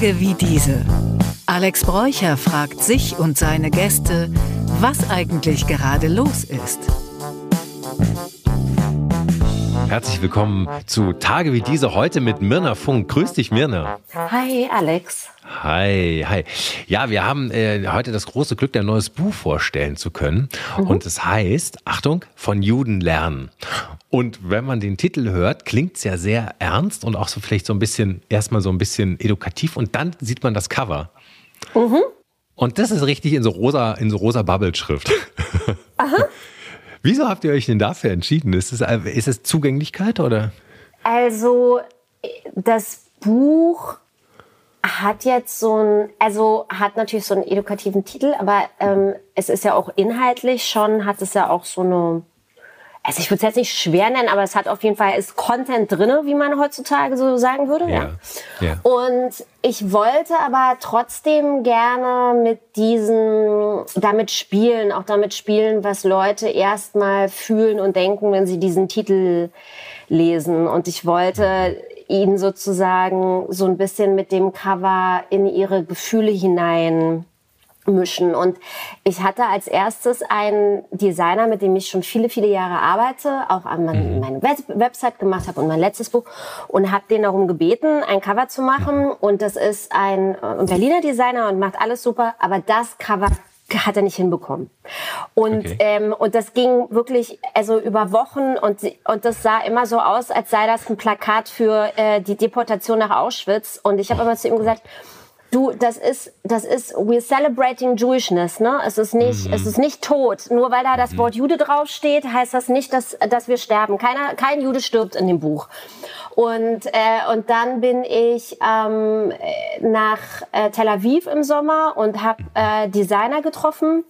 Tage wie diese. Alex Bräucher fragt sich und seine Gäste, was eigentlich gerade los ist. Herzlich willkommen zu Tage wie diese heute mit Mirna Funk. Grüß dich, Mirna. Hi, Alex. Hi, hi. Ja, wir haben äh, heute das große Glück, ein neues Buch vorstellen zu können. Mhm. Und es heißt, Achtung, von Juden lernen. Und wenn man den Titel hört, klingt es ja sehr ernst und auch so vielleicht so ein bisschen, erstmal so ein bisschen edukativ. Und dann sieht man das Cover. Mhm. Und das ist richtig in so rosa, in so rosa Bubble-Schrift. Aha. Wieso habt ihr euch denn dafür entschieden? Ist es, ist es Zugänglichkeit oder? Also, das Buch hat jetzt so ein, also hat natürlich so einen edukativen Titel, aber ähm, es ist ja auch inhaltlich schon, hat es ja auch so eine, also ich würde es jetzt nicht schwer nennen, aber es hat auf jeden Fall, ist Content drinne, wie man heutzutage so sagen würde. Ja. ja. Und ich wollte aber trotzdem gerne mit diesen, damit spielen, auch damit spielen, was Leute erstmal fühlen und denken, wenn sie diesen Titel lesen. Und ich wollte ihn sozusagen so ein bisschen mit dem Cover in ihre Gefühle hinein mischen. Und ich hatte als erstes einen Designer, mit dem ich schon viele, viele Jahre arbeite, auch an mhm. meine Website gemacht habe und mein letztes Buch und habe den darum gebeten, ein Cover zu machen. Mhm. Und das ist ein äh, Berliner Designer und macht alles super, aber das Cover hat er nicht hinbekommen. Und, okay. ähm, und das ging wirklich also über Wochen und, und das sah immer so aus, als sei das ein Plakat für äh, die Deportation nach Auschwitz. Und ich habe immer zu ihm gesagt, Du, das ist, das ist, we're celebrating Jewishness, ne? Es ist nicht, mhm. es ist nicht tot. Nur weil da das mhm. Wort Jude draufsteht, heißt das nicht, dass, dass wir sterben. Keiner, kein Jude stirbt in dem Buch. Und, äh, und dann bin ich ähm, nach äh, Tel Aviv im Sommer und habe äh, Designer getroffen,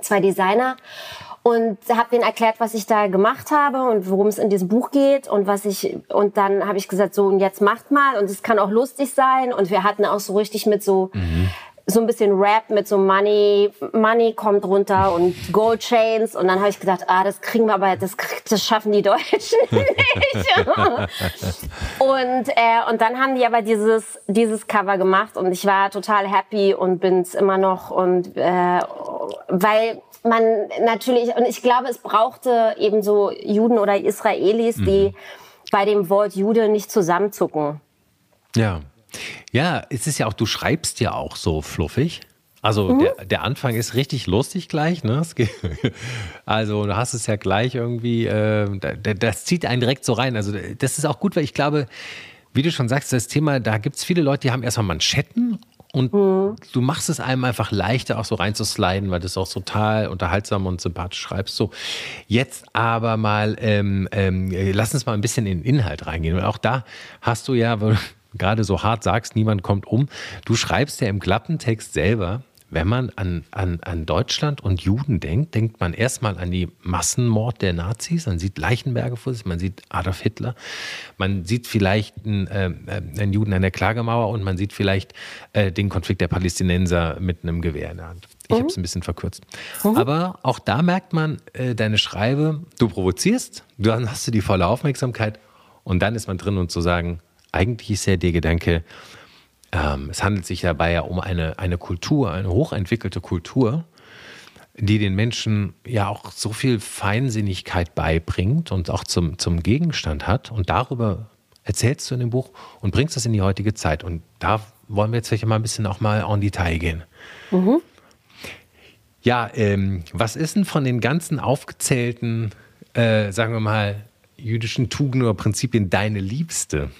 zwei Designer und habe denen erklärt, was ich da gemacht habe und worum es in diesem Buch geht und was ich und dann habe ich gesagt, so und jetzt macht mal und es kann auch lustig sein und wir hatten auch so richtig mit so mhm. So ein bisschen Rap mit so Money Money kommt runter und Gold Chains und dann habe ich gedacht, ah, das kriegen wir aber das das schaffen die Deutschen nicht. und äh, und dann haben die aber dieses dieses Cover gemacht und ich war total happy und bin's immer noch und äh, weil man natürlich, und ich glaube, es brauchte eben so Juden oder Israelis, mhm. die bei dem Wort Jude nicht zusammenzucken. Ja. Ja, es ist ja auch, du schreibst ja auch so fluffig. Also mhm. der, der Anfang ist richtig lustig gleich, ne? Also du hast es ja gleich irgendwie, äh, das zieht einen direkt so rein. Also das ist auch gut, weil ich glaube, wie du schon sagst, das Thema, da gibt es viele Leute, die haben erstmal Manschetten und mhm. du machst es einem einfach leichter, auch so reinzusliden, weil du es auch total unterhaltsam und sympathisch schreibst. So, jetzt aber mal, ähm, ähm, lass uns mal ein bisschen in den Inhalt reingehen. Und auch da hast du ja, gerade so hart sagst, niemand kommt um. Du schreibst ja im Klappentext selber, wenn man an, an, an Deutschland und Juden denkt, denkt man erstmal an die Massenmord der Nazis. Man sieht Leichenberge vor sich, man sieht Adolf Hitler, man sieht vielleicht einen, äh, einen Juden an der Klagemauer und man sieht vielleicht äh, den Konflikt der Palästinenser mit einem Gewehr in der Hand. Ich mhm. habe es ein bisschen verkürzt. Mhm. Aber auch da merkt man, äh, deine Schreibe, du provozierst, dann hast du die volle Aufmerksamkeit und dann ist man drin und zu sagen, eigentlich ist ja der Gedanke, ähm, es handelt sich dabei ja um eine, eine Kultur, eine hochentwickelte Kultur, die den Menschen ja auch so viel Feinsinnigkeit beibringt und auch zum, zum Gegenstand hat. Und darüber erzählst du in dem Buch und bringst das in die heutige Zeit. Und da wollen wir jetzt vielleicht mal ein bisschen auch mal en Detail gehen. Mhm. Ja, ähm, was ist denn von den ganzen aufgezählten, äh, sagen wir mal, jüdischen Tugenden oder Prinzipien deine Liebste?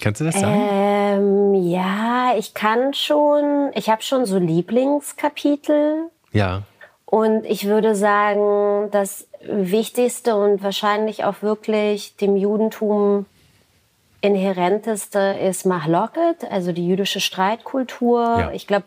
Kannst du das sagen? Ähm, ja, ich kann schon. Ich habe schon so Lieblingskapitel. Ja. Und ich würde sagen, das Wichtigste und wahrscheinlich auch wirklich dem Judentum inhärenteste ist Mahloket, also die jüdische Streitkultur. Ja. Ich glaube,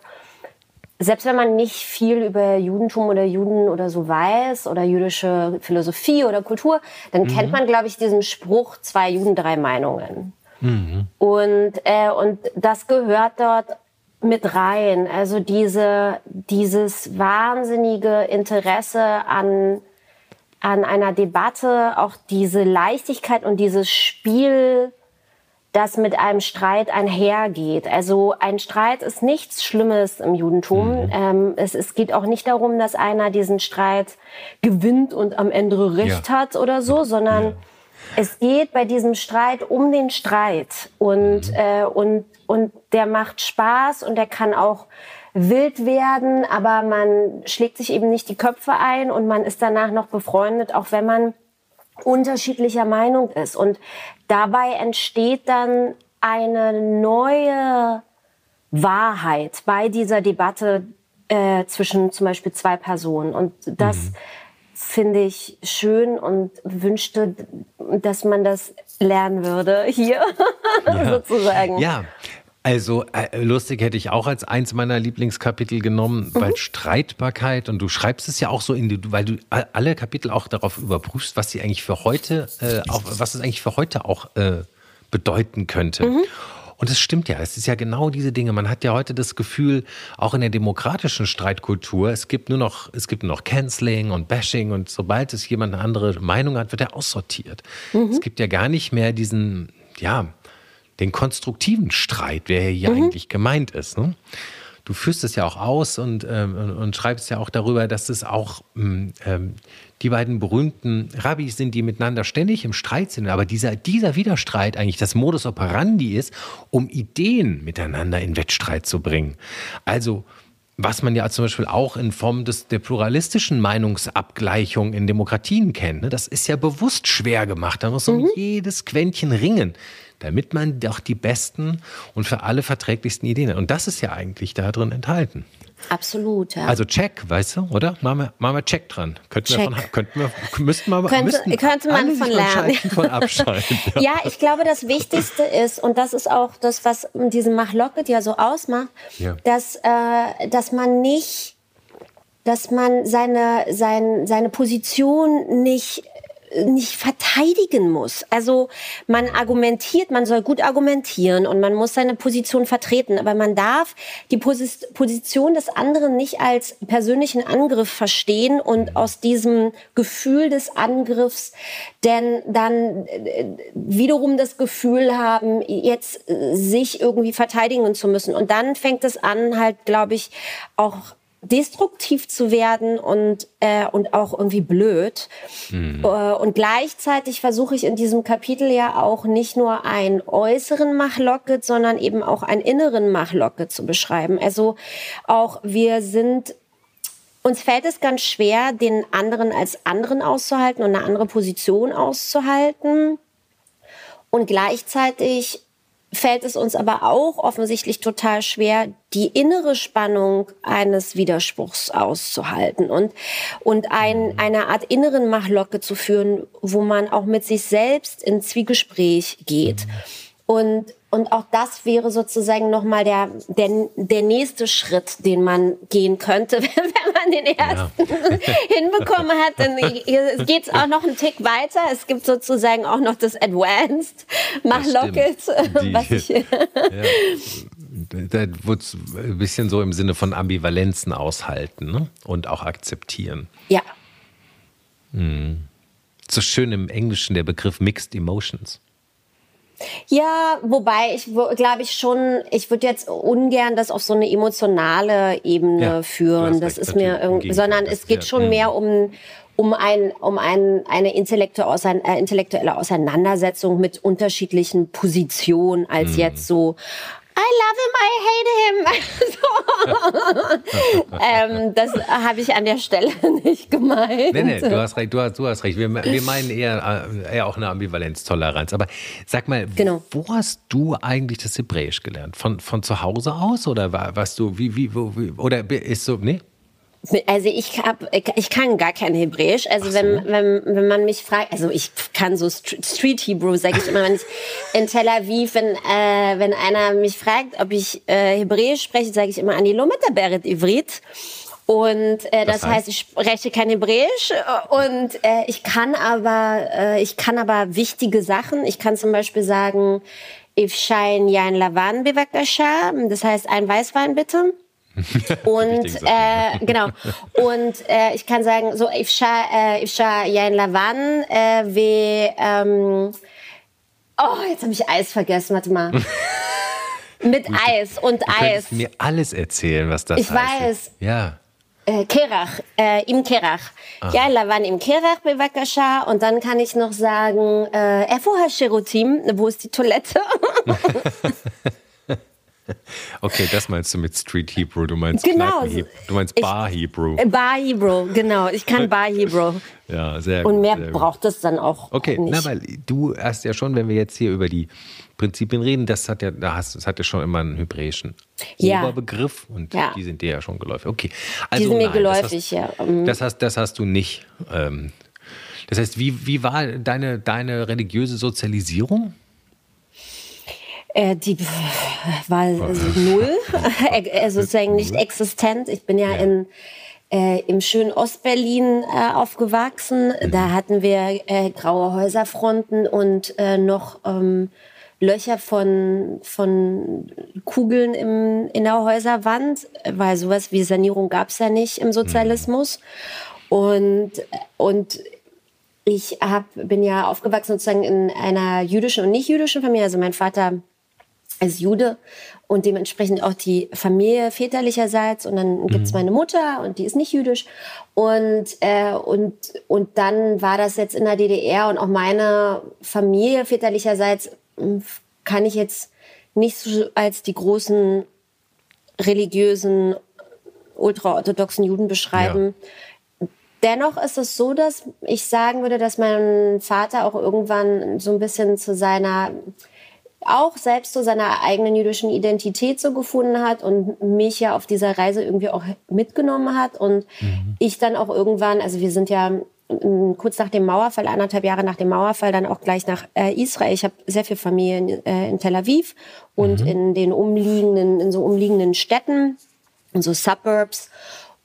selbst wenn man nicht viel über Judentum oder Juden oder so weiß oder jüdische Philosophie oder Kultur, dann mhm. kennt man, glaube ich, diesen Spruch, zwei Juden, drei Meinungen. Mhm. Und, äh, und das gehört dort mit rein. Also diese, dieses wahnsinnige Interesse an, an einer Debatte, auch diese Leichtigkeit und dieses Spiel das mit einem Streit einhergeht. Also ein Streit ist nichts Schlimmes im Judentum. Mhm. Ähm, es, es geht auch nicht darum, dass einer diesen Streit gewinnt und am Ende Recht ja. hat oder so, sondern ja. Es geht bei diesem Streit um den Streit und, mhm. äh, und, und der macht Spaß und der kann auch wild werden, aber man schlägt sich eben nicht die Köpfe ein und man ist danach noch befreundet, auch wenn man unterschiedlicher Meinung ist. Und dabei entsteht dann eine neue Wahrheit bei dieser Debatte äh, zwischen zum Beispiel zwei Personen. Und das mhm. Finde ich schön und wünschte, dass man das lernen würde hier ja. sozusagen. Ja, also äh, lustig hätte ich auch als eins meiner Lieblingskapitel genommen, mhm. weil Streitbarkeit und du schreibst es ja auch so in die, weil du alle Kapitel auch darauf überprüfst, was sie eigentlich für heute, äh, auch, was es eigentlich für heute auch äh, bedeuten könnte. Mhm. Und es stimmt ja, es ist ja genau diese Dinge. Man hat ja heute das Gefühl, auch in der demokratischen Streitkultur, es gibt nur noch, es gibt nur noch Canceling und Bashing und sobald es jemand eine andere Meinung hat, wird er aussortiert. Mhm. Es gibt ja gar nicht mehr diesen, ja, den konstruktiven Streit, der hier mhm. eigentlich gemeint ist. Ne? Du führst es ja auch aus und, ähm, und, und, schreibst ja auch darüber, dass es auch mm, ähm, die beiden berühmten Rabbis sind, die miteinander ständig im Streit sind, aber dieser, dieser Widerstreit eigentlich das Modus operandi ist, um Ideen miteinander in Wettstreit zu bringen. Also was man ja zum Beispiel auch in Form des, der pluralistischen Meinungsabgleichung in Demokratien kennt. Ne? Das ist ja bewusst schwer gemacht. Da muss man mhm. um jedes Quäntchen ringen damit man doch die besten und für alle verträglichsten Ideen hat. Und das ist ja eigentlich da drin enthalten. Absolut, ja. Also Check, weißt du, oder? Machen wir, machen wir Check dran. Könnten check. wir von, könnten wir, müssten wir, könnte, müssten könnte man von lernen. Von abschalten, ja. ja. ich glaube, das Wichtigste ist, und das ist auch das, was diesen Machlocket ja so ausmacht, ja. dass, äh, dass man nicht dass man seine, sein, seine Position nicht nicht verteidigen muss. Also man argumentiert, man soll gut argumentieren und man muss seine Position vertreten, aber man darf die Position des anderen nicht als persönlichen Angriff verstehen und aus diesem Gefühl des Angriffs denn dann äh, wiederum das Gefühl haben, jetzt sich irgendwie verteidigen zu müssen. Und dann fängt es an, halt, glaube ich, auch destruktiv zu werden und, äh, und auch irgendwie blöd. Mhm. Äh, und gleichzeitig versuche ich in diesem Kapitel ja auch nicht nur einen äußeren Machlocket, sondern eben auch einen inneren Machlocket zu beschreiben. Also auch wir sind uns fällt es ganz schwer, den anderen als anderen auszuhalten und eine andere Position auszuhalten. Und gleichzeitig fällt es uns aber auch offensichtlich total schwer, die innere Spannung eines Widerspruchs auszuhalten und, und ein, eine Art inneren Machlocke zu führen, wo man auch mit sich selbst in Zwiegespräch geht. Und, und auch das wäre sozusagen nochmal der, der, der nächste Schritt, den man gehen könnte, wenn man den ersten ja. hinbekommen hat. Dann geht es auch noch einen Tick weiter. Es gibt sozusagen auch noch das Advanced Mach Locket. Was ich ja. Da wird es ein bisschen so im Sinne von Ambivalenzen aushalten ne? und auch akzeptieren. Ja. Hm. So schön im Englischen der Begriff Mixed Emotions. Ja, wobei ich glaube ich schon, ich würde jetzt ungern das auf so eine emotionale Ebene ja, führen. Das ist mir irgendwie, sondern es geht schon ja, mehr um um ein um ein, eine intellektuelle, äh, intellektuelle Auseinandersetzung mit unterschiedlichen Positionen als mm. jetzt so love him, I hate him. ähm, das habe ich an der Stelle nicht gemeint. Nee, nee, du hast recht, du hast, du hast recht. Wir, wir meinen eher, äh, eher auch eine Ambivalenztoleranz. Aber sag mal, genau. wo hast du eigentlich das Hebräisch gelernt? Von, von zu Hause aus oder warst du, wie, wie, wo, wie oder ist so, nee? Also ich hab, ich kann gar kein Hebräisch. Also so. wenn, wenn, wenn man mich fragt, also ich kann so Street Hebrew, sage ich immer, wenn ich in Tel Aviv, wenn, äh, wenn einer mich fragt, ob ich äh, Hebräisch spreche, sage ich immer Ani lo Beret Ivrit. Und äh, das, das heißt, heißt, ich spreche kein Hebräisch und äh, ich kann aber äh, ich kann aber wichtige Sachen. Ich kann zum Beispiel sagen, Ifshain Yain Lavan Bevakasha, das heißt ein Weißwein bitte. und äh, genau und äh, ich kann sagen so Ifsha äh, Ifsha Yain Lavan äh, wie ähm, Oh, jetzt habe ich Eis vergessen. Warte mal. Mit Eis und Du Eis. mir alles erzählen, was das Ich heißt. weiß. Ja. Äh, Kerach, äh, im Kerach. Ja, la waren im Kerach bevakasha und dann kann ich noch sagen, äh, Erfoha Sherutim, wo ist die Toilette? Okay, das meinst du mit Street Hebrew. Du meinst Genau. Kneipen- Du meinst Ich- Bar Hebrew. Äh, Bar Hebrew, genau. Ich kann Bar Hebrew. Ja, sehr gut. Und mehr gut. braucht es dann auch Okay, nicht. na, weil du hast ja schon, wenn wir jetzt hier über die Prinzipien reden, das hat ja, das hat ja schon immer einen hebräischen Ja. Oberbegriff und Ja. die sind dir ja schon geläufig. Okay, also sind mir nein, geläufig, das ja. hast, Mhm. Das hast, das hast du nicht. Ähm, das heißt, wie, wie war deine, deine religiöse Sozialisierung? Äh, die war also null, äh, sozusagen nicht existent. Ich bin ja, in äh, im schönen Ostberlin äh, aufgewachsen. Da hatten wir äh, graue Häuserfronten und äh, noch ähm, Löcher von, von Kugeln im, in der Häuserwand, weil sowas wie Sanierung gab es ja nicht im Sozialismus. Und, und ich hab, bin ja aufgewachsen sozusagen in einer jüdischen und nicht jüdischen Familie. Also mein Vater ist Jude und dementsprechend auch die Familie väterlicherseits. Und dann gibt's meine Mutter und die ist nicht jüdisch. Und, äh, und, und dann war das jetzt in der DDR und auch meine Familie väterlicherseits mh, kann ich jetzt nicht so als die großen religiösen, ultraorthodoxen Juden beschreiben. Dennoch ist es so, dass ich sagen würde, dass mein Vater auch irgendwann so ein bisschen zu seiner, auch selbst zu seiner eigenen jüdischen Identität so gefunden hat und mich ja auf dieser Reise irgendwie auch mitgenommen hat. Und ich dann auch irgendwann, also wir sind ja ähm, kurz nach dem Mauerfall, anderthalb Jahre nach dem Mauerfall, dann auch gleich nach äh, Israel. Ich habe sehr viel Familie in, äh, in Tel Aviv und in den umliegenden, in so umliegenden Städten, in so Suburbs.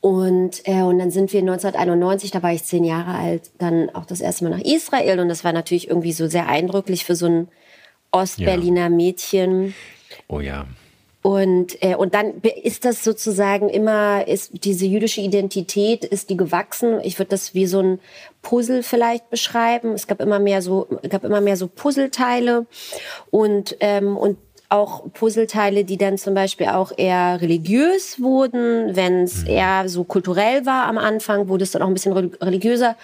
Und, äh, und dann sind wir 1991, da war ich zehn Jahre alt, dann auch das erste Mal nach Israel. Und das war natürlich irgendwie so sehr eindrücklich für so ein Ostberliner Mädchen. Oh ja. Und, äh, und dann ist das sozusagen immer, ist diese jüdische Identität, ist die gewachsen. Ich würde das wie so ein Puzzle vielleicht beschreiben. Es gab immer mehr so, gab immer mehr so Puzzleteile und, ähm, und auch Puzzleteile, die dann zum Beispiel auch eher religiös wurden. Wenn es eher so kulturell war am Anfang, wurde es dann auch ein bisschen reli- religiöser.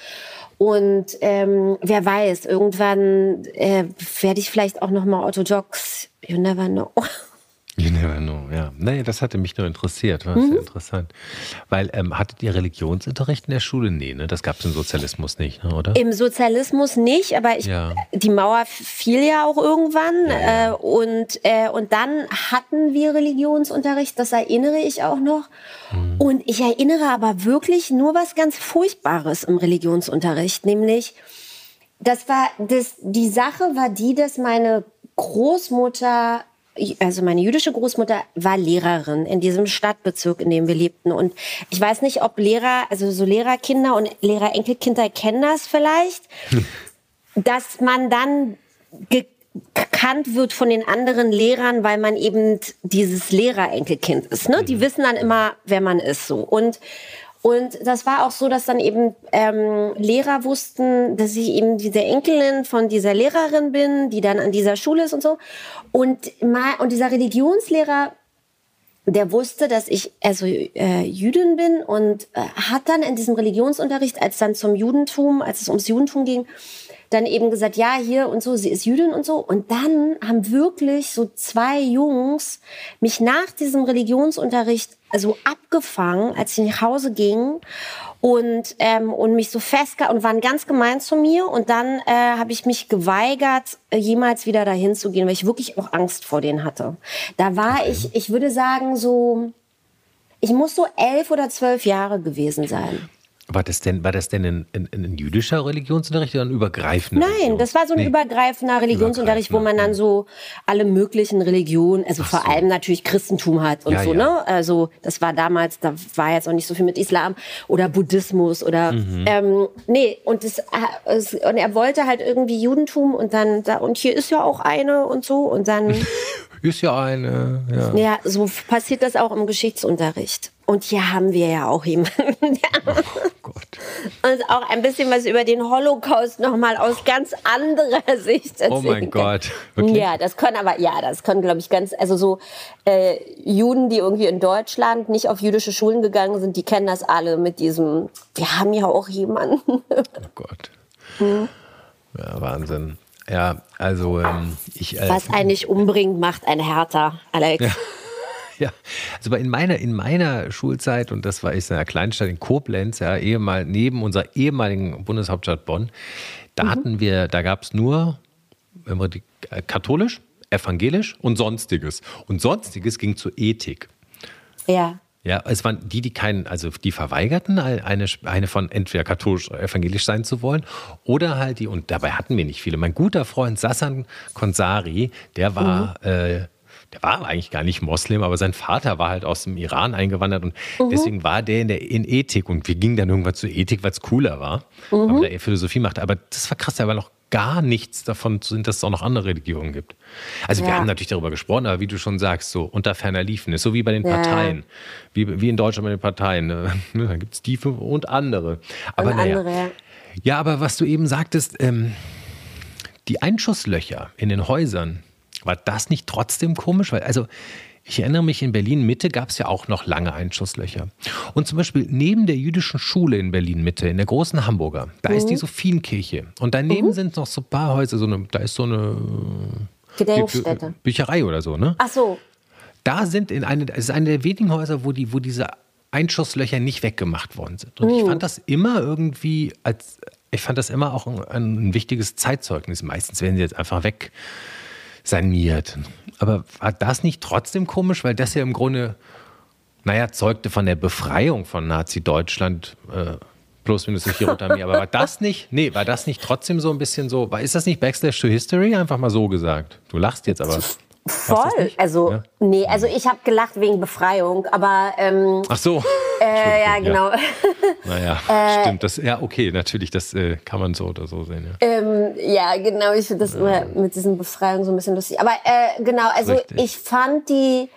Und ähm, wer weiß, irgendwann äh, werde ich vielleicht auch noch mal orthodox. You never know. You never know, ja. Nee, das hatte mich nur interessiert. War Mhm. sehr interessant. Weil, ähm, hattet ihr Religionsunterricht in der Schule? Nee, ne? Das gab es im Sozialismus nicht, ne, oder? Im Sozialismus nicht, aber ich, Ja. die Mauer fiel ja auch irgendwann. Ja. Äh, und, äh, und dann hatten wir Religionsunterricht, das erinnere ich auch noch. Mhm. Und ich erinnere aber wirklich nur was ganz Furchtbares im Religionsunterricht, nämlich das war das, die Sache war die, dass meine Großmutter, also meine jüdische Großmutter war Lehrerin in diesem Stadtbezirk, in dem wir lebten. Und ich weiß nicht, ob Lehrer, also so Lehrerkinder und Lehrerenkelkinder kennen das vielleicht, dass man dann ge gekannt wird von den anderen Lehrern, weil man eben dieses Lehrerenkelkind ist. Ne? Die wissen dann immer, wer man ist so. Und und das war auch so, dass dann eben ähm, Lehrer wussten, dass ich eben diese Enkelin von dieser Lehrerin bin, die dann an dieser Schule ist und so. Und, mal, und dieser Religionslehrer, der wusste, dass ich also äh, Jüdin bin und äh, hat dann in diesem Religionsunterricht, als dann zum Judentum, als es ums Judentum ging, dann eben gesagt, ja, hier und so, sie ist Jüdin und so. Und dann haben wirklich so zwei Jungs mich nach diesem Religionsunterricht so abgefangen, als ich nach Hause ging und, ähm, und mich so festge und waren ganz gemein zu mir. Und dann äh, habe ich mich geweigert, äh, jemals wieder dahin zu gehen, weil ich wirklich auch Angst vor denen hatte. Da war ich, ich würde sagen, so, ich muss so elf oder zwölf Jahre gewesen sein. War das denn, war das denn ein, ein, ein jüdischer Religionsunterricht oder ein übergreifender? Nein, das war so ein Nee. übergreifender Religionsunterricht, wo man dann so alle möglichen Religionen, also vor allem natürlich Christentum hat und Ja, so, ja. ne? Also das war damals, da war jetzt auch nicht so viel mit Islam oder Buddhismus oder Mhm. ähm, nee, und das, und er wollte halt irgendwie Judentum und dann da und hier ist ja auch eine und so und dann ist ja eine. Ja. ja, so passiert das auch im Geschichtsunterricht. Und hier haben wir ja auch jemanden, der oh Gott. uns auch ein bisschen was über den Holocaust nochmal aus ganz anderer Sicht erzählen Oh mein Gott. Wirklich? Ja, das können aber, ja, das können, glaube ich, ganz, also so äh, Juden, die irgendwie in Deutschland nicht auf jüdische Schulen gegangen sind, die kennen das alle mit diesem, wir haben ja auch jemanden. oh Gott. Hm. Ja, Wahnsinn. Ja, also ähm, ich. Äh, Was eigentlich umbringt, macht ein härter, Alex. Ja. Ja, also in meiner, in meiner Schulzeit, und das war ich in einer Kleinstadt in Koblenz, ja, ehemal, neben unserer ehemaligen Bundeshauptstadt Bonn, da mhm. hatten wir, da gab es nur die, äh, katholisch, evangelisch und sonstiges. Und sonstiges ging zur Ethik. Ja. Ja, es waren die, die keinen, also die verweigerten, eine, eine von entweder katholisch oder evangelisch sein zu wollen, oder halt die, und dabei hatten wir nicht viele. Mein guter Freund Sassan Konsari, der war mhm. äh, der war eigentlich gar nicht Moslem, aber sein Vater war halt aus dem Iran eingewandert und mhm. deswegen war der in, der in Ethik und wir gingen dann irgendwann zu Ethik, weil es cooler war, mhm. aber der Philosophie machte. Aber das war krass, da war noch gar nichts davon zu sind, dass es auch noch andere Religionen gibt. Also ja. wir haben natürlich darüber gesprochen, aber wie du schon sagst, so unter ferner Liefen ist so wie bei den Parteien, ja. wie, wie in Deutschland bei den Parteien. Ne? Da gibt es tiefe und andere. Aber und naja. andere, ja, aber was du eben sagtest, ähm, die Einschusslöcher in den Häusern, war das nicht trotzdem komisch? Weil, also, ich erinnere mich, in Berlin Mitte gab es ja auch noch lange Einschusslöcher. Und zum Beispiel neben der jüdischen Schule in Berlin Mitte, in der großen Hamburger, da mhm. ist die Sophienkirche. Und daneben mhm. sind noch so ein paar Häuser, so eine, da ist so eine Gedenkstätte. Bücherei oder so, ne? Ach so. Da sind in eine, es ist eine der wenigen Häuser, wo, die, wo diese Einschusslöcher nicht weggemacht worden sind. Und mhm. ich fand das immer irgendwie als, ich fand das immer auch ein, ein wichtiges Zeitzeugnis. Meistens werden sie jetzt einfach weg saniert. Aber war das nicht trotzdem komisch, weil das ja im Grunde, naja, zeugte von der Befreiung von Nazi-Deutschland, äh, plus minus Hirotamir. Aber war das nicht, nee, war das nicht trotzdem so ein bisschen so, war, ist das nicht Backslash to History? Einfach mal so gesagt. Du lachst jetzt aber. Voll. Also, ja? nee, also ich habe gelacht wegen Befreiung, aber. Ähm, Ach so. Äh, ja, genau. Ja. Naja, äh, stimmt. Das, ja, okay, natürlich, das äh, kann man so oder so sehen. Ja, ähm, ja genau. Ich finde das immer mit diesen Befreiungen so ein bisschen lustig. Aber äh, genau, also Richtig. ich fand die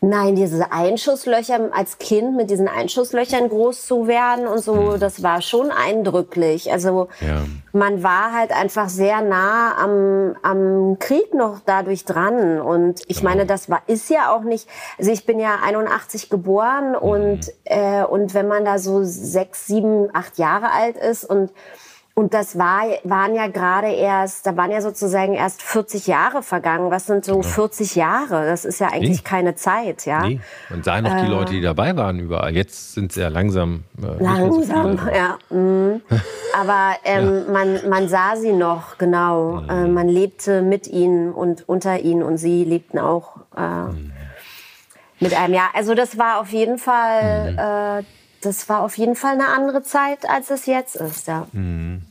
Nein, diese Einschusslöcher als Kind mit diesen Einschusslöchern groß zu werden und so, mhm. das war schon eindrücklich. Also ja. man war halt einfach sehr nah am, am Krieg noch dadurch dran. Und ich genau. meine, das war ist ja auch nicht. Also ich bin ja 81 geboren mhm. und äh, und wenn man da so sechs, sieben, acht Jahre alt ist und und das war, waren ja gerade erst, da waren ja sozusagen erst 40 Jahre vergangen. Was sind so 40 Jahre? Das ist ja eigentlich nee. keine Zeit, ja. Nee. Man sah noch äh, die Leute, die dabei waren überall. Jetzt sind sie ja langsam. Äh, langsam, so ja. Mhm. Aber ähm, ja. Man, man sah sie noch, genau. Mhm. Äh, man lebte mit ihnen und unter ihnen und sie lebten auch äh, mhm. mit einem. Ja, also das war auf jeden Fall mhm. äh, das war auf jeden Fall eine andere Zeit, als es jetzt ist, ja. Mhm.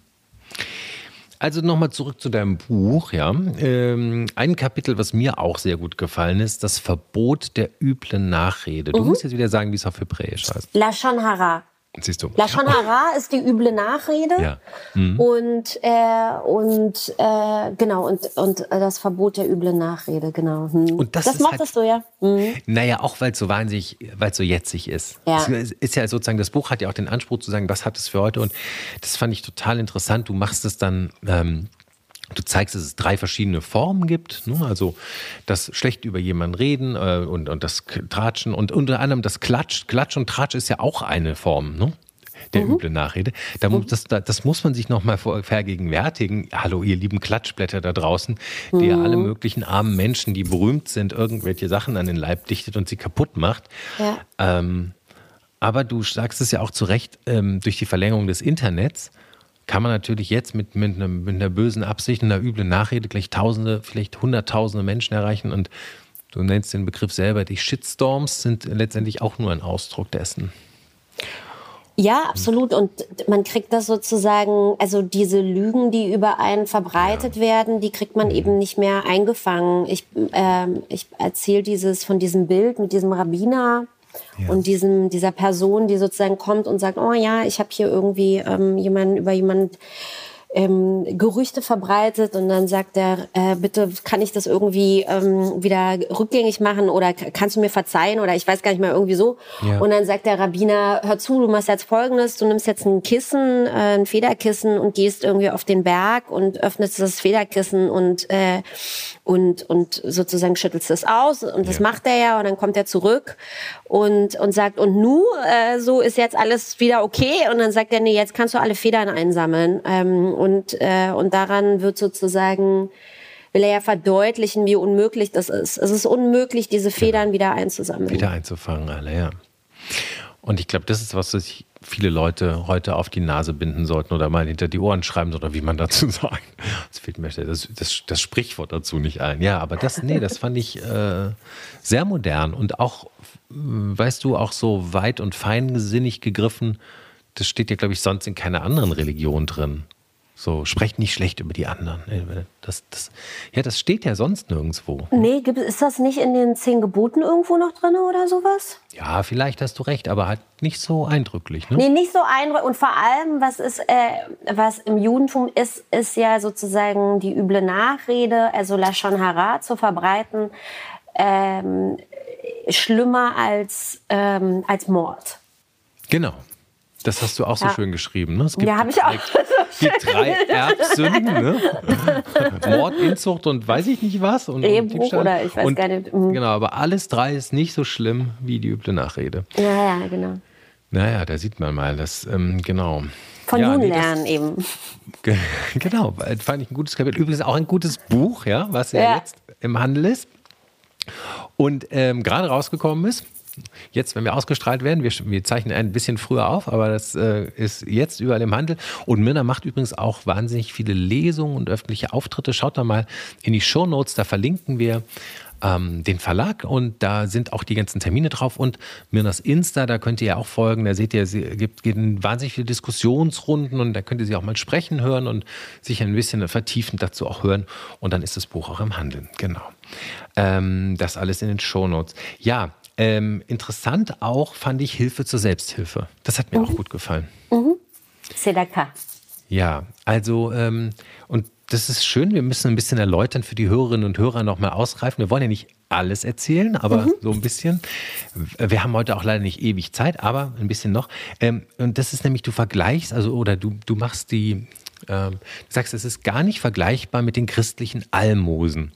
Also nochmal zurück zu deinem Buch, ja. Ähm, ein Kapitel, was mir auch sehr gut gefallen ist, das Verbot der üblen Nachrede. Du mhm. musst jetzt wieder sagen, wie es auf Hebräisch heißt. Lashon Hara. Siehst du. Lashon Hara ist die üble Nachrede. Ja. Mhm. Und, äh, und äh, genau, und, und das Verbot der üble Nachrede, genau. Hm. Und das, das mochtest halt, du, ja. Mhm. Naja, auch weil es so wahnsinnig, weil es so jetzig ist. Ja. Es ist ja sozusagen, das Buch hat ja auch den Anspruch zu sagen, was hat es für heute? Und das fand ich total interessant. Du machst es dann. Ähm, Du zeigst, dass es drei verschiedene Formen gibt. Ne? Also das schlecht über jemanden reden äh, und, und das Tratschen und unter anderem das Klatsch. Klatsch und Tratsch ist ja auch eine Form. Ne? der mhm. üble Nachrede. Da, mhm. das, das, muss man sich nochmal vergegenwärtigen. Hallo, ihr lieben Klatschblätter da draußen, die mhm. ja alle möglichen armen Menschen, die berühmt sind, irgendwelche Sachen an den Leib dichtet und sie kaputt macht. Ja. Ähm, aber du sagst es ja auch zu Recht, ähm, durch die Verlängerung des Internets kann man natürlich jetzt mit, mit, einer, mit einer bösen Absicht, einer üblen Nachrede gleich Tausende, vielleicht Hunderttausende Menschen erreichen. Und du nennst den Begriff selber, die Shitstorms sind letztendlich auch nur ein Ausdruck dessen. Ja, absolut. Und man kriegt das sozusagen, also diese Lügen, die über einen verbreitet ja. werden, die kriegt man mhm. eben nicht mehr eingefangen. Ich, äh, ich erzähle dieses von diesem Bild mit diesem Rabbiner, Und diesem, dieser Person, die sozusagen kommt und sagt, oh ja, ich habe hier irgendwie ähm, jemanden über jemanden ähm, Gerüchte verbreitet und dann sagt er, äh, bitte kann ich das irgendwie ähm, wieder rückgängig machen oder kannst du mir verzeihen oder ich weiß gar nicht mehr irgendwie so. Ja. Und dann sagt der Rabbiner, hör zu, du machst jetzt Folgendes, du nimmst jetzt ein Kissen, äh, ein Federkissen und gehst irgendwie auf den Berg und öffnest das Federkissen und äh, und und sozusagen schüttelst es aus und das ja. macht er ja und dann kommt er zurück und und sagt und nu äh, so ist jetzt alles wieder okay und dann sagt er nee jetzt kannst du alle Federn einsammeln ähm, und, äh, und daran wird sozusagen, will er ja verdeutlichen, wie unmöglich das ist. Es ist unmöglich, diese genau. Federn genau. wieder einzusammeln. Wieder einzufangen, alle, ja. Und ich glaube, das ist was, was sich viele Leute heute auf die Nase binden sollten oder mal hinter die Ohren schreiben oder wie man dazu sagt. Das fehlt mir das, das, das Sprichwort dazu nicht ein. Ja, aber das, nee, das fand ich äh, sehr modern und auch, weißt du, auch so weit und feinsinnig gegriffen. Das steht ja, glaube ich, sonst in keiner anderen Religion drin. So, sprecht nicht schlecht über die anderen. Das, das, ja, das steht ja sonst nirgendwo. Nee, gibt, ist das nicht in den zehn Geboten irgendwo noch drin oder sowas? Ja, vielleicht hast du recht, aber halt nicht so eindrücklich. Ne? Nee, nicht so eindrücklich. Und vor allem, was, ist, äh, was im Judentum ist, ist ja sozusagen die üble Nachrede, also Lashon Hara zu verbreiten, ähm, schlimmer als, ähm, als Mord. Genau. Das hast du auch so ja. schön geschrieben. Ne? Es gibt ja, habe ich auch. Die drei Erbsünden, ne? Mord, Inzucht und weiß ich nicht was. Und, Ehebruch oder ich weiß und, gar nicht. Mhm. Genau, aber alles drei ist nicht so schlimm wie die üble Nachrede. Ja, ja, genau. Naja, da sieht man mal, das, ähm, genau. Von ja, nee, lernen eben. Genau, fand ich ein gutes Kapitel. Übrigens auch ein gutes Buch, ja, was ja, ja. jetzt im Handel ist und ähm, gerade rausgekommen ist. Jetzt, wenn wir ausgestrahlt werden, wir, wir zeichnen ein bisschen früher auf, aber das äh, ist jetzt überall im Handel. Und Mirna macht übrigens auch wahnsinnig viele Lesungen und öffentliche Auftritte. Schaut da mal in die Show Notes, da verlinken wir ähm, den Verlag und da sind auch die ganzen Termine drauf und Mirnas Insta, da könnt ihr ja auch folgen. Da seht ihr, sie gibt, wahnsinnig viele Diskussionsrunden und da könnt ihr sie auch mal sprechen hören und sich ein bisschen vertiefend dazu auch hören. Und dann ist das Buch auch im Handel. Genau. Ähm, das alles in den Show Notes. Ja, ähm, interessant auch fand ich Hilfe zur Selbsthilfe. Das hat mir mhm. auch gut gefallen. Mhm. Sedaka. Ja, also ähm, und das ist schön. Wir müssen ein bisschen erläutern für die Hörerinnen und Hörer nochmal ausgreifen. Wir wollen ja nicht alles erzählen, aber mhm. so ein bisschen. Wir haben heute auch leider nicht ewig Zeit, aber ein bisschen noch. Ähm, und das ist nämlich, du vergleichst, also oder du, du machst die, ähm, du sagst, es ist gar nicht vergleichbar mit den christlichen Almosen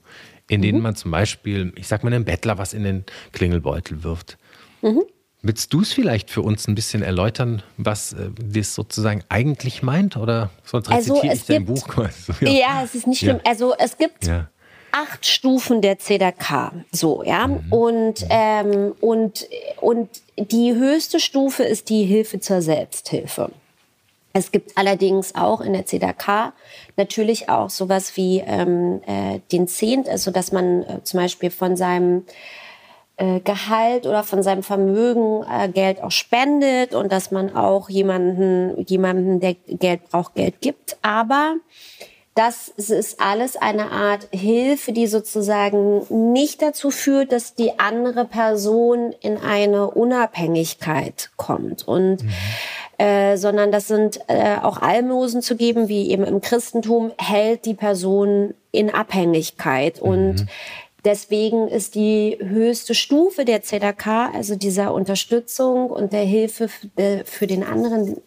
in denen mhm. man zum Beispiel, ich sag mal, einen Bettler was in den Klingelbeutel wirft. Mhm. Willst du es vielleicht für uns ein bisschen erläutern, was äh, das sozusagen eigentlich meint? Oder sonst also rezitiere ich dein Buch? Also, ja. ja. es ist nicht schlimm. Ja. Also es gibt ja. acht Stufen der CDK. So, ja. Mhm. Und, ähm, und, und die höchste Stufe ist die Hilfe zur Selbsthilfe. Es gibt allerdings auch in der CDK natürlich auch sowas wie ähm, äh, den Zehnt, also dass man äh, zum Beispiel von seinem äh, Gehalt oder von seinem Vermögen äh, Geld auch spendet und dass man auch jemanden, jemanden, der Geld braucht, Geld gibt. Aber das ist alles eine Art Hilfe, die sozusagen nicht dazu führt, dass die andere Person in eine Unabhängigkeit kommt. Und mhm äh, sondern das sind äh, auch Almosen zu geben, wie eben im Christentum, hält die Person in Abhängigkeit. Mhm. Und deswegen ist die höchste Stufe der ZDK, also dieser Unterstützung und der Hilfe für den anderen,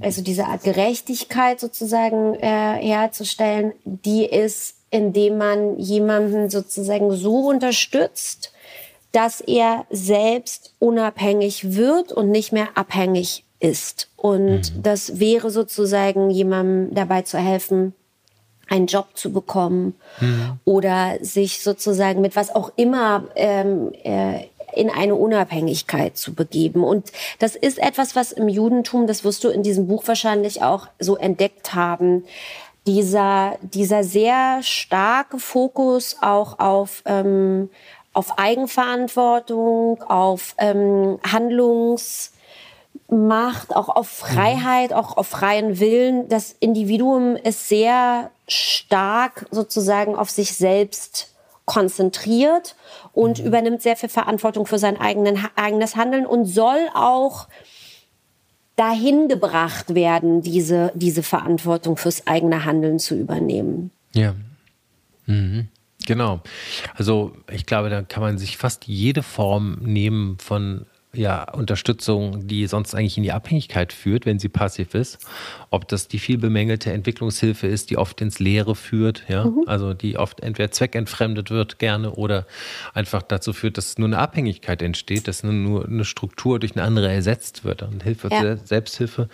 also diese Art Gerechtigkeit sozusagen äh, herzustellen, die ist, indem man jemanden sozusagen so unterstützt, dass er selbst unabhängig wird und nicht mehr abhängig ist. Und mhm. das wäre sozusagen jemandem dabei zu helfen, einen Job zu bekommen mhm. oder sich sozusagen mit was auch immer ähm, äh, in eine Unabhängigkeit zu begeben. Und das ist etwas, was im Judentum, das wirst du in diesem Buch wahrscheinlich auch so entdeckt haben, dieser, dieser sehr starke Fokus auch auf, ähm, auf Eigenverantwortung, auf ähm, Handlungs- Macht, auch auf Freiheit, auch auf freien Willen. Das Individuum ist sehr stark sozusagen auf sich selbst konzentriert und mhm. übernimmt sehr viel Verantwortung für sein eigenen, eigenes Handeln und soll auch dahin gebracht werden, diese, diese Verantwortung fürs eigene Handeln zu übernehmen. Ja. Mhm. Genau. Also ich glaube, da kann man sich fast jede Form nehmen von ja, Unterstützung, die sonst eigentlich in die Abhängigkeit führt, wenn sie passiv ist. Ob das die viel bemängelte Entwicklungshilfe ist, die oft ins Leere führt, ja, mhm. also die oft entweder zweckentfremdet wird gerne oder einfach dazu führt, dass nur eine Abhängigkeit entsteht, dass nur eine Struktur durch eine andere ersetzt wird. Und Hilfe, ja. Selbsthilfe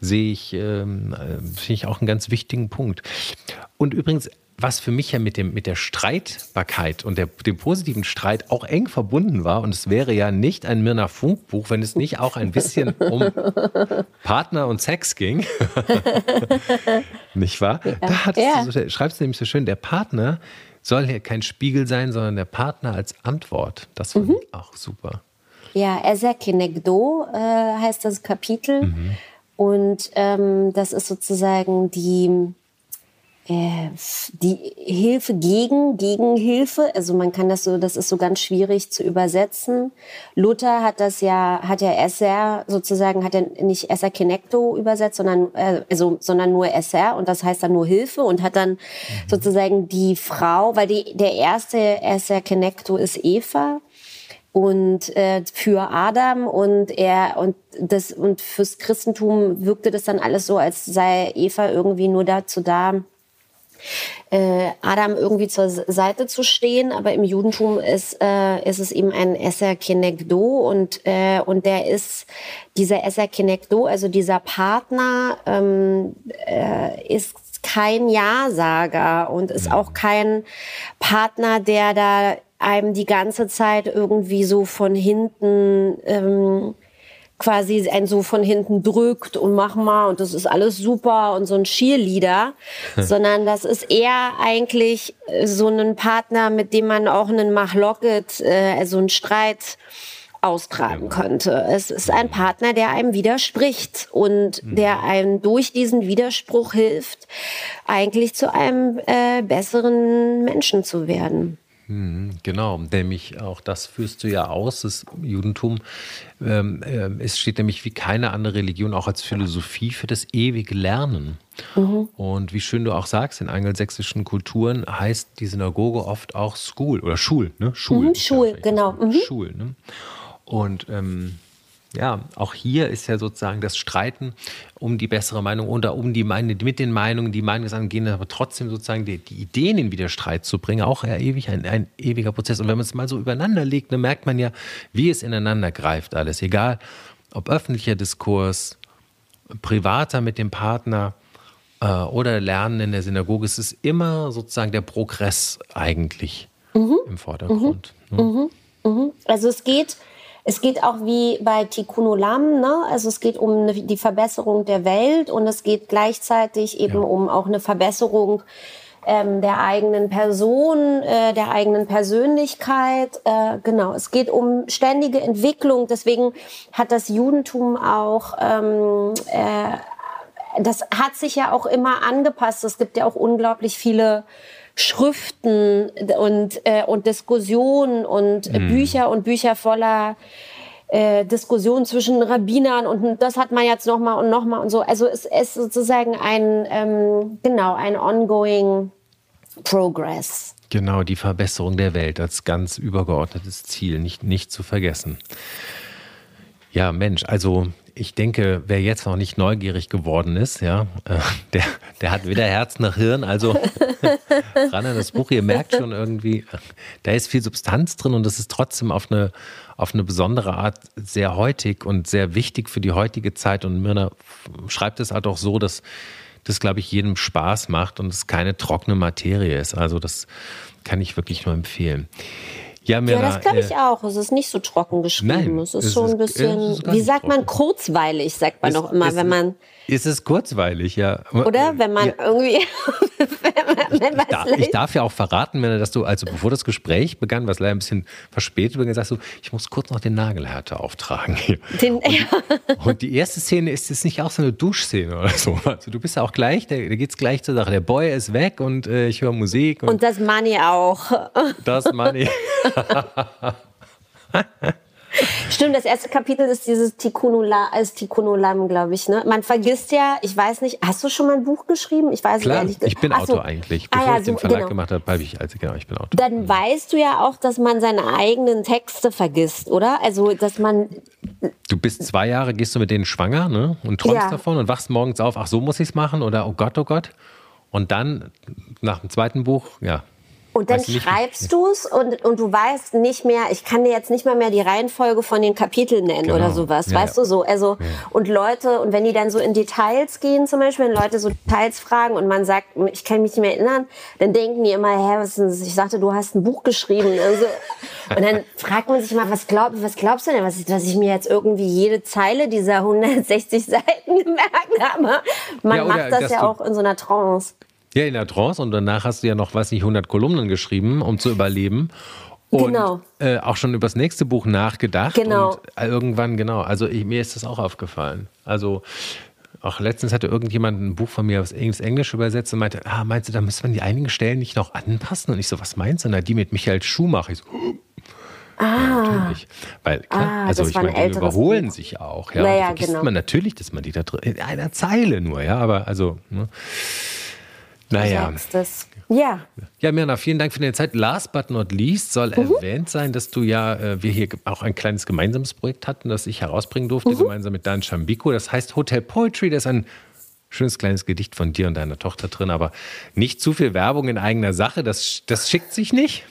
sehe ich, ähm, äh, finde ich auch einen ganz wichtigen Punkt. Und übrigens, was für mich ja mit, dem, mit der Streitbarkeit und der, dem positiven Streit auch eng verbunden war. Und es wäre ja nicht ein Mirna Funkbuch, wenn es nicht auch ein bisschen um Partner und Sex ging. nicht wahr? Ja. Da ja. du so, schreibst du nämlich so schön, der Partner soll hier kein Spiegel sein, sondern der Partner als Antwort. Das fand mhm. ich auch super. Ja, Ezekinegdo äh, heißt das Kapitel. Mhm. Und ähm, das ist sozusagen die die Hilfe gegen, gegen Hilfe. Also man kann das so, das ist so ganz schwierig zu übersetzen. Luther hat das ja, hat ja SR sozusagen, hat er nicht SR Connecto übersetzt, sondern, äh, also, sondern nur SR und das heißt dann nur Hilfe und hat dann mhm. sozusagen die Frau, weil die, der erste SR Connecto ist Eva und äh, für Adam und er und das und fürs Christentum wirkte das dann alles so, als sei Eva irgendwie nur dazu da, äh, Adam irgendwie zur Seite zu stehen, aber im Judentum ist, äh, ist es eben ein Esser Kenegdo und, äh, und der ist, dieser Esser Kenegdo, also dieser Partner, ähm, äh, ist kein Ja-Sager und ist auch kein Partner, der da einem die ganze Zeit irgendwie so von hinten ähm, quasi ein so von hinten drückt und mach mal und das ist alles super und so ein Cheerleader, sondern das ist eher eigentlich äh, so ein Partner, mit dem man auch einen Machlocket, äh, also einen Streit austragen könnte. Es ist ein Partner, der einem widerspricht und mhm. der einem durch diesen Widerspruch hilft, eigentlich zu einem äh, besseren Menschen zu werden. Mhm, genau, nämlich auch das führst du ja aus, das Judentum. Ähm, äh, es steht nämlich wie keine andere Religion auch als Philosophie für das ewige Lernen. Mhm. Und wie schön du auch sagst, in angelsächsischen Kulturen heißt die Synagoge oft auch School oder Schul, ne? Schul. Mhm, Schul, genau. Mhm. Schul, ne? Und ähm, ja, auch hier ist ja sozusagen das Streiten um die bessere Meinung oder um die Meinung, mit den Meinungen, die Meinungen angehen, aber trotzdem sozusagen die, die, Ideen in Widerstreit zu bringen, auch ewig, ein, ein ewiger Prozess. Und wenn man es mal so übereinander legt, dann merkt man ja, wie es ineinander greift alles. Egal, ob öffentlicher Diskurs, privater mit dem Partner äh, oder Lernen in der Synagoge, es ist immer sozusagen der Progress eigentlich mhm. im Vordergrund. Mhm. Ne? Mhm. mhm. Also es geht es geht auch wie bei Tikkun Olam, ne? also es geht um die Verbesserung der Welt und es geht gleichzeitig eben ja. um auch eine Verbesserung ähm, der eigenen Person, äh, der eigenen Persönlichkeit. Äh, genau, es geht um ständige Entwicklung. Deswegen hat das Judentum auch ähm, äh, das hat sich ja auch immer angepasst. Es gibt ja auch unglaublich viele Schriften und, äh, und Diskussionen und mhm. Bücher und Bücher voller äh, Diskussionen zwischen Rabbinern und das hat man jetzt noch mal und noch mal und so. Also es ist sozusagen ein ähm, genau ein ongoing Progress. Genau, die Verbesserung der Welt als ganz übergeordnetes Ziel, nicht, nicht zu vergessen. Ja, Mensch, also ich denke, wer jetzt noch nicht neugierig geworden ist, ja, äh, der, der hat weder Herz noch Hirn. Also ran an das Buch. Ihr merkt schon irgendwie, da ist viel Substanz drin und das ist trotzdem auf eine, auf eine besondere Art sehr heutig und sehr wichtig für die heutige Zeit. Und Mirna schreibt es halt auch so, dass das, glaube ich, jedem Spaß macht und es keine trockene Materie ist. Also das kann ich wirklich nur empfehlen. Ja, ja das glaube ich äh, auch. Es ist nicht so trocken geschrieben. Nein, es ist es schon ein bisschen, wie sagt man, kurzweilig, sagt man doch immer, wenn man. Ist es kurzweilig, ja. Oder? Wenn man ja. irgendwie. wenn man ich, darf, ich, darf, ja auch verraten, wenn dass du, also bevor das Gespräch begann, was leider ein bisschen verspätet begann, sagst du, ich muss kurz noch den Nagelhärte auftragen. Den, und, ja. und, die erste Szene ist jetzt nicht auch so eine Duschszene oder so. Also du bist ja auch gleich, da, da geht es gleich zur Sache. Der Boy ist weg und äh, ich höre Musik. Und, und das Money auch. Das Money. Stimmt, das erste Kapitel ist dieses Tikunulam, glaube ich. Ne? Man vergisst ja, ich weiß nicht, hast du schon mal ein Buch geschrieben? Ich weiß Klar, ehrlich ich bin Ach Autor eigentlich. Bevor ah, ja, ich den Verlag genau. gemacht habe, habe ich, also genau, ich bin Autor. Dann mhm. weißt du ja auch, dass man seine eigenen Texte vergisst, oder? Also, dass man... Du bist zwei Jahre, gehst du mit denen schwanger ne? und träumst ja. davon und wachst morgens auf, ach so muss ich es machen oder oh Gott, oh Gott. Und dann nach dem zweiten Buch, ja, und dann schreibst du es und, und du weißt nicht mehr, ich kann dir jetzt nicht mal mehr die Reihenfolge von den Kapiteln nennen genau. oder sowas, ja, weißt ja. du so. Also, ja. und Leute, und wenn die dann so in Details gehen, zum Beispiel, wenn Leute so Details fragen und man sagt, ich kann mich nicht mehr erinnern, dann denken die immer, hä, was ist das? Ich sagte, du hast ein Buch geschrieben. Also, und dann fragt man sich mal, was, glaub, was glaubst du denn, was, dass ich mir jetzt irgendwie jede Zeile dieser 160 Seiten gemerkt habe? Man macht das ja auch in so einer Trance. Ja, in der Trance und danach hast du ja noch, weiß nicht, 100 Kolumnen geschrieben, um zu überleben. Und genau. äh, auch schon über das nächste Buch nachgedacht. Genau. Und irgendwann, genau. Also ich, mir ist das auch aufgefallen. Also auch letztens hatte irgendjemand ein Buch von mir aus ins Englisch übersetzt und meinte, ah, meinst du, da müsste man die einigen Stellen nicht noch anpassen? Und ich so, was meinst du? Na, die mit Michael Schumacher. Ich so, Ah, ja, natürlich. Weil klar, ah, also ich meine, die überholen Buch. sich auch. Ja, naja, genau. man natürlich, dass man die da drin, in einer Zeile nur, ja, aber also. Ne. Naja. Ja. Ja, Mirna, vielen Dank für deine Zeit. Last but not least soll mhm. erwähnt sein, dass du ja, äh, wir hier auch ein kleines gemeinsames Projekt hatten, das ich herausbringen durfte, mhm. gemeinsam mit Dan Chambiko. Das heißt Hotel Poetry. Das ist ein schönes kleines Gedicht von dir und deiner Tochter drin, aber nicht zu viel Werbung in eigener Sache. Das, das schickt sich nicht.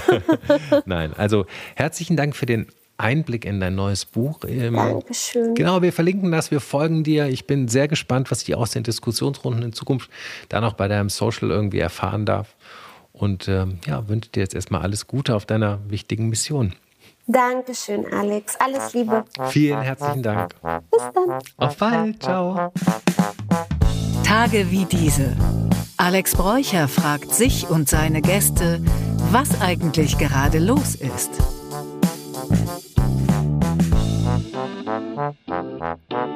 Nein, also herzlichen Dank für den Einblick in dein neues Buch. Ähm, Dankeschön. Genau, wir verlinken das, wir folgen dir. Ich bin sehr gespannt, was ich aus den Diskussionsrunden in Zukunft dann auch bei deinem Social irgendwie erfahren darf. Und ähm, ja, wünsche dir jetzt erstmal alles Gute auf deiner wichtigen Mission. Dankeschön, Alex. Alles Liebe. Vielen herzlichen Dank. Bis dann. Auf bald. Ciao. Tage wie diese. Alex Bräucher fragt sich und seine Gäste, was eigentlich gerade los ist. Mm-hmm.